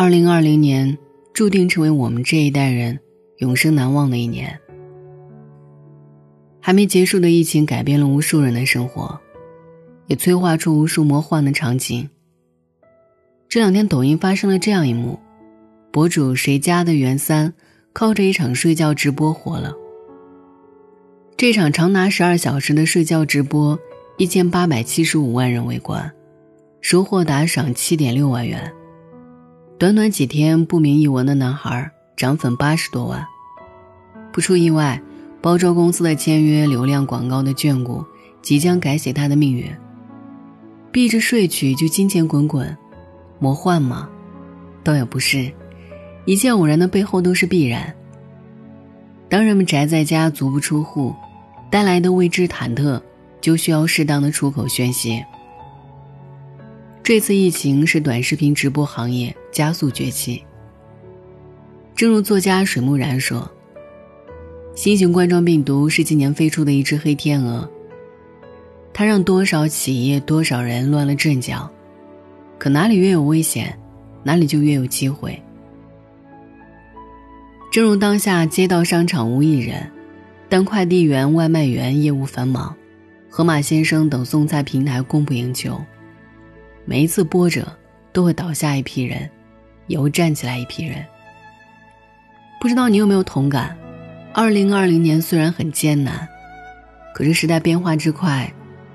二零二零年注定成为我们这一代人永生难忘的一年。还没结束的疫情改变了无数人的生活，也催化出无数魔幻的场景。这两天，抖音发生了这样一幕：博主谁家的袁三靠着一场睡觉直播火了。这场长达十二小时的睡觉直播，一千八百七十五万人围观，收获打赏七点六万元。短短几天，不明一文的男孩涨粉八十多万。不出意外，包装公司的签约、流量广告的眷顾，即将改写他的命运。闭着睡去就金钱滚滚，魔幻吗？倒也不是，一切偶然的背后都是必然。当人们宅在家足不出户。带来的未知忐忑，就需要适当的出口宣泄。这次疫情是短视频直播行业加速崛起。正如作家水木然说：“新型冠状病毒是今年飞出的一只黑天鹅，它让多少企业、多少人乱了阵脚。可哪里越有危险，哪里就越有机会。正如当下街道商场无一人。”但快递员、外卖员业务繁忙，盒马先生等送菜平台供不应求。每一次波折，都会倒下一批人，也会站起来一批人。不知道你有没有同感？二零二零年虽然很艰难，可是时代变化之快，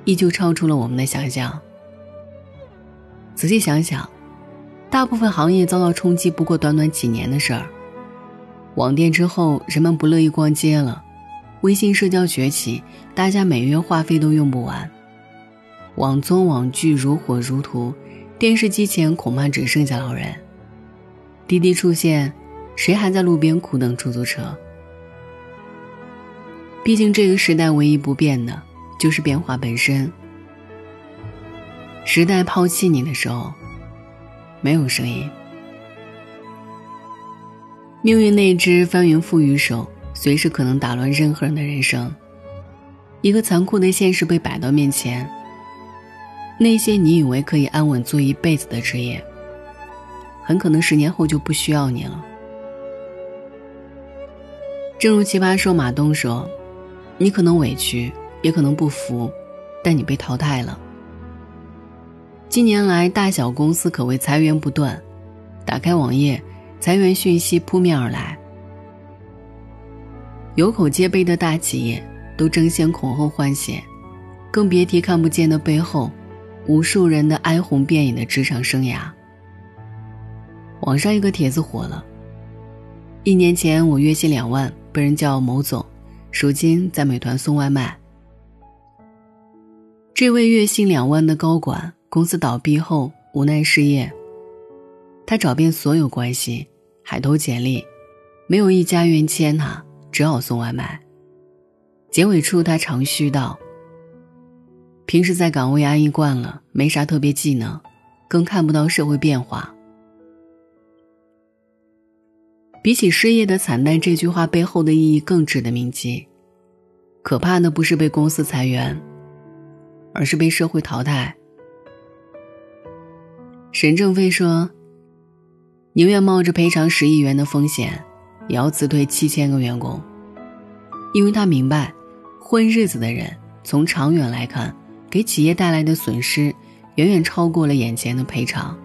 依旧超出了我们的想象。仔细想想，大部分行业遭到冲击不过短短几年的事儿。网店之后，人们不乐意逛街了。微信社交崛起，大家每月话费都用不完。网综网剧如火如荼，电视机前恐怕只剩下老人。滴滴出现，谁还在路边苦等出租车？毕竟这个时代唯一不变的，就是变化本身。时代抛弃你的时候，没有声音。命运那只翻云覆雨手。随时可能打乱任何人的人生。一个残酷的现实被摆到面前。那些你以为可以安稳做一辈子的职业，很可能十年后就不需要你了。正如奇葩说马东说：“你可能委屈，也可能不服，但你被淘汰了。”近年来，大小公司可谓裁员不断，打开网页，裁员讯息扑面而来。有口皆碑的大企业都争先恐后换血，更别提看不见的背后，无数人的哀鸿遍野的职场生涯。网上一个帖子火了：一年前我月薪两万，被人叫某总，如今在美团送外卖。这位月薪两万的高管，公司倒闭后无奈失业，他找遍所有关系，海投简历，没有一家愿签他。只好送外卖。结尾处，他长吁道：“平时在岗位安逸惯了，没啥特别技能，更看不到社会变化。”比起失业的惨淡，这句话背后的意义更值得铭记。可怕的不是被公司裁员，而是被社会淘汰。沈正飞说：“宁愿冒着赔偿十亿元的风险。”也要辞退七千个员工，因为他明白，混日子的人从长远来看，给企业带来的损失远远超过了眼前的赔偿。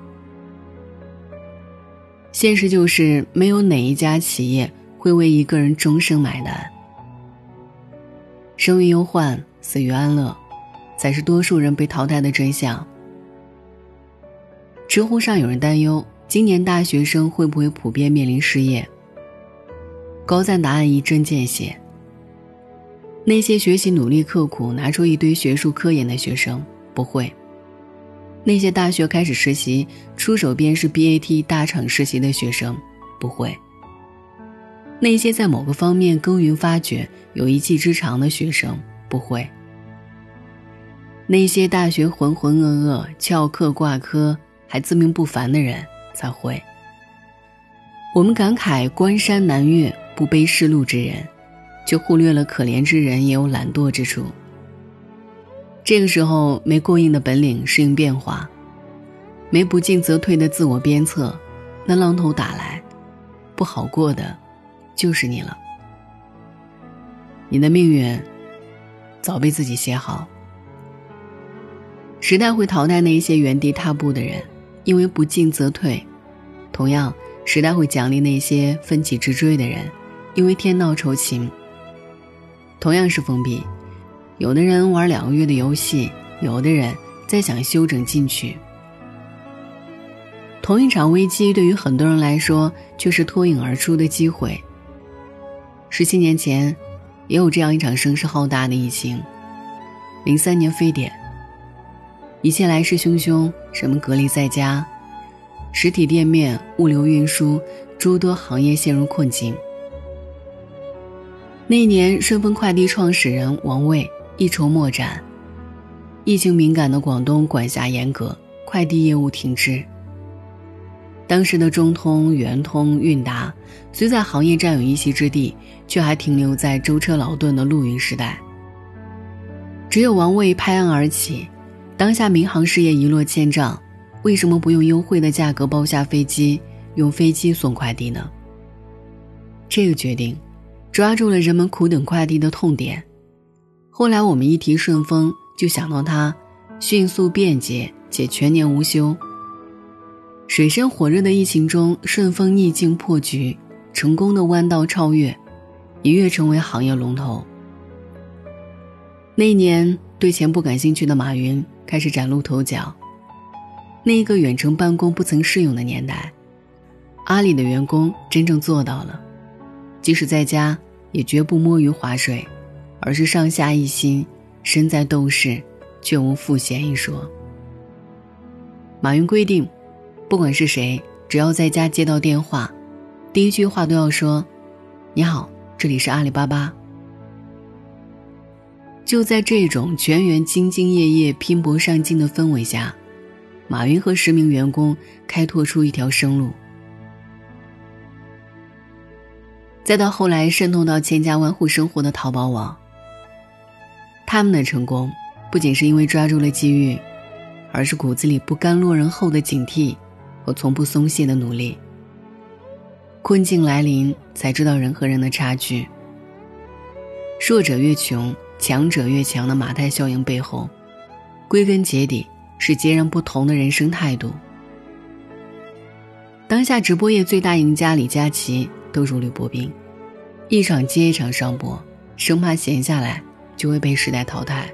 现实就是，没有哪一家企业会为一个人终生买单。生于忧患，死于安乐，才是多数人被淘汰的真相。知乎上有人担忧，今年大学生会不会普遍面临失业？高赞答案一针见血。那些学习努力刻苦、拿出一堆学术科研的学生不会；那些大学开始实习、出手便是 BAT 大厂实习的学生不会；那些在某个方面耕耘发掘、有一技之长的学生不会；那些大学浑浑噩噩、翘课挂科还自命不凡的人才会。我们感慨关山难越。不背世路之人，却忽略了可怜之人也有懒惰之处。这个时候，没过硬的本领适应变化，没不进则退的自我鞭策，那浪头打来，不好过的，就是你了。你的命运，早被自己写好。时代会淘汰那一些原地踏步的人，因为不进则退；同样，时代会奖励那些奋起直追的人，因为天道酬勤。同样是封闭，有的人玩两个月的游戏，有的人在想休整进去。同一场危机，对于很多人来说，却是脱颖而出的机会。十七年前，也有这样一场声势浩大的疫情。零三年非典，一切来势汹汹，人们隔离在家，实体店面、物流运输诸多行业陷入困境。那年，顺丰快递创始人王卫一筹莫展。疫情敏感的广东管辖严格，快递业务停滞。当时的中通、圆通、韵达，虽在行业占有一席之地，却还停留在舟车劳顿的陆运时代。只有王卫拍案而起，当下民航事业一落千丈，为什么不用优惠的价格包下飞机，用飞机送快递呢？这个决定。抓住了人们苦等快递的痛点，后来我们一提顺丰，就想到它迅速便捷且全年无休。水深火热的疫情中，顺丰逆境破局，成功的弯道超越，一跃成为行业龙头。那一年，对钱不感兴趣的马云开始崭露头角。那一个远程办公不曾适用的年代，阿里的员工真正做到了，即使在家。也绝不摸鱼划水，而是上下一心，身在斗室，却无赋闲一说。马云规定，不管是谁，只要在家接到电话，第一句话都要说：“你好，这里是阿里巴巴。”就在这种全员兢兢业业、拼搏上进的氛围下，马云和十名员工开拓出一条生路。再到后来渗透到千家万户生活的淘宝网，他们的成功不仅是因为抓住了机遇，而是骨子里不甘落人后的警惕和从不松懈的努力。困境来临，才知道人和人的差距。弱者越穷，强者越强的马太效应背后，归根结底是截然不同的人生态度。当下直播业最大赢家李佳琦。都如履薄冰，一场接一场上播，生怕闲下来就会被时代淘汰。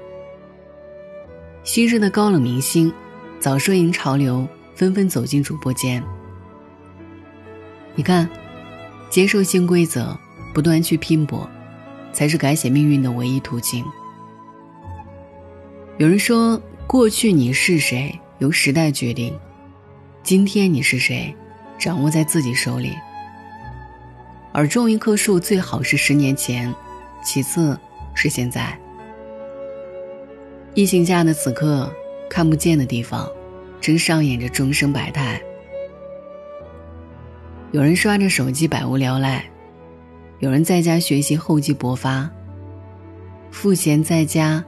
昔日的高冷明星，早顺应潮流，纷纷走进主播间。你看，接受新规则，不断去拼搏，才是改写命运的唯一途径。有人说，过去你是谁由时代决定，今天你是谁，掌握在自己手里。而种一棵树最好是十年前，其次是现在。疫情下的此刻，看不见的地方，正上演着众生百态。有人刷着手机百无聊赖，有人在家学习厚积薄发。赋闲在家，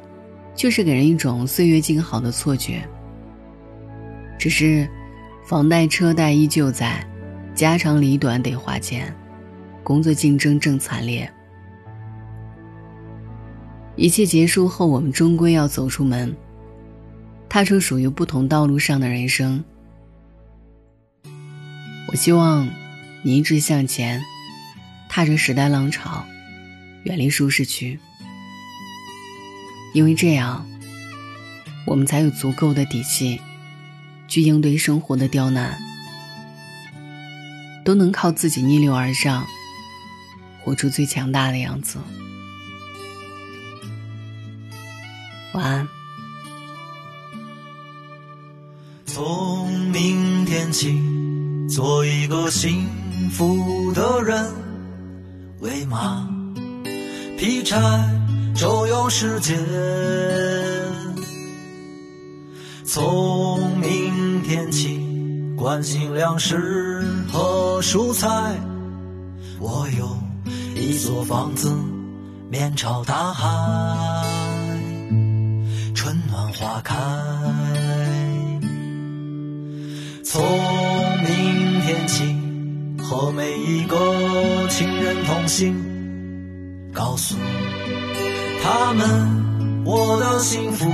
就是给人一种岁月静好的错觉。只是，房贷车贷依旧在，家长里短得花钱。工作竞争正惨烈，一切结束后，我们终归要走出门，踏出属于不同道路上的人生。我希望你一直向前，踏着时代浪潮，远离舒适区，因为这样，我们才有足够的底气去应对生活的刁难，都能靠自己逆流而上。活出最强大的样子。晚安。从明天起，做一个幸福的人，喂马，劈柴，周游世界。从明天起，关心粮食和蔬菜，我有。一座房子，面朝大海，春暖花开。从明天起。和每一个亲人同行，告诉他们我的幸福。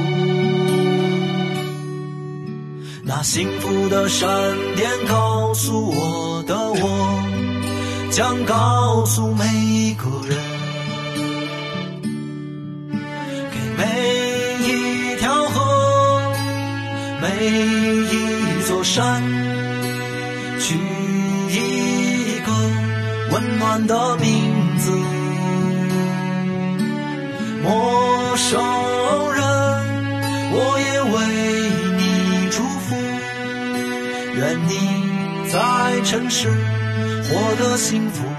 那幸福的闪电告诉我的我，将告诉每一个人，给每一条河，每一座山，取一个温暖的名字。陌生人，我也为你祝福，愿你在城市我的幸福。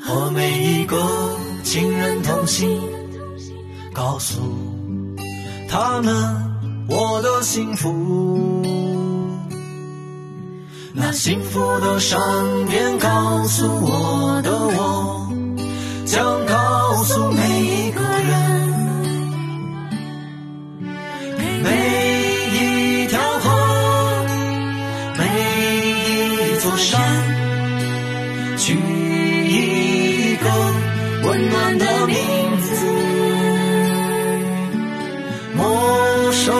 和每一个亲人同行，告诉他们我的幸福。那幸福的闪电告诉我的我，将告诉每一个人，每一条河，每一座山。取陌生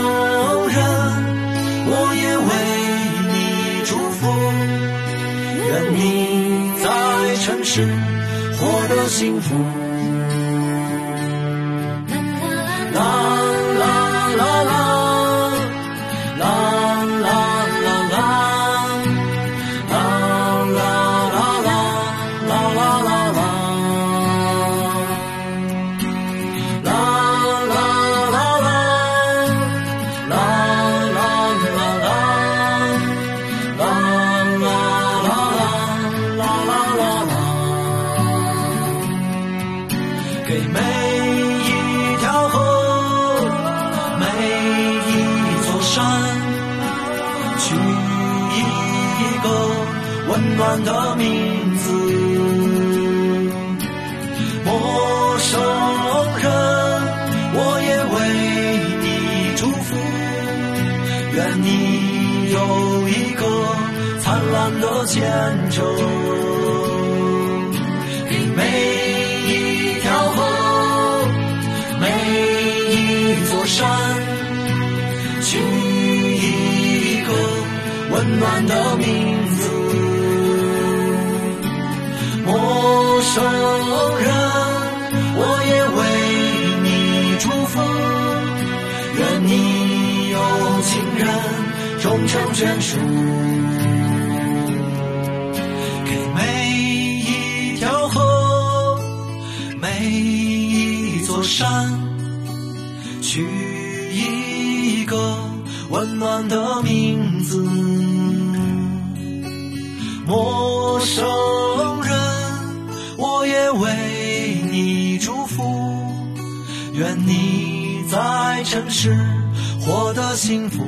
人，我也为你祝福，愿你在城市获得幸福。的名字，陌生人，我也为你祝福，愿你有一个灿烂的前程，给每一条河，每一座山。取一个温暖的名陌生人，我也为你祝福，愿你有情人终成眷属，给每一条河，每一座山。取一个温暖的名字，陌生愿你在尘世获得幸福，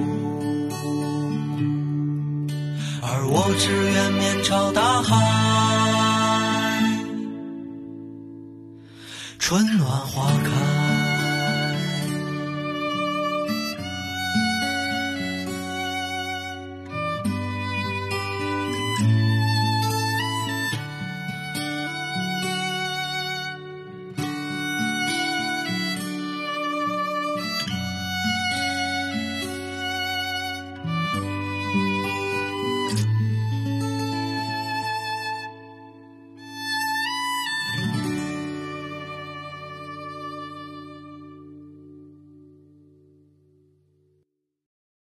而我只愿面朝大海，春暖花开。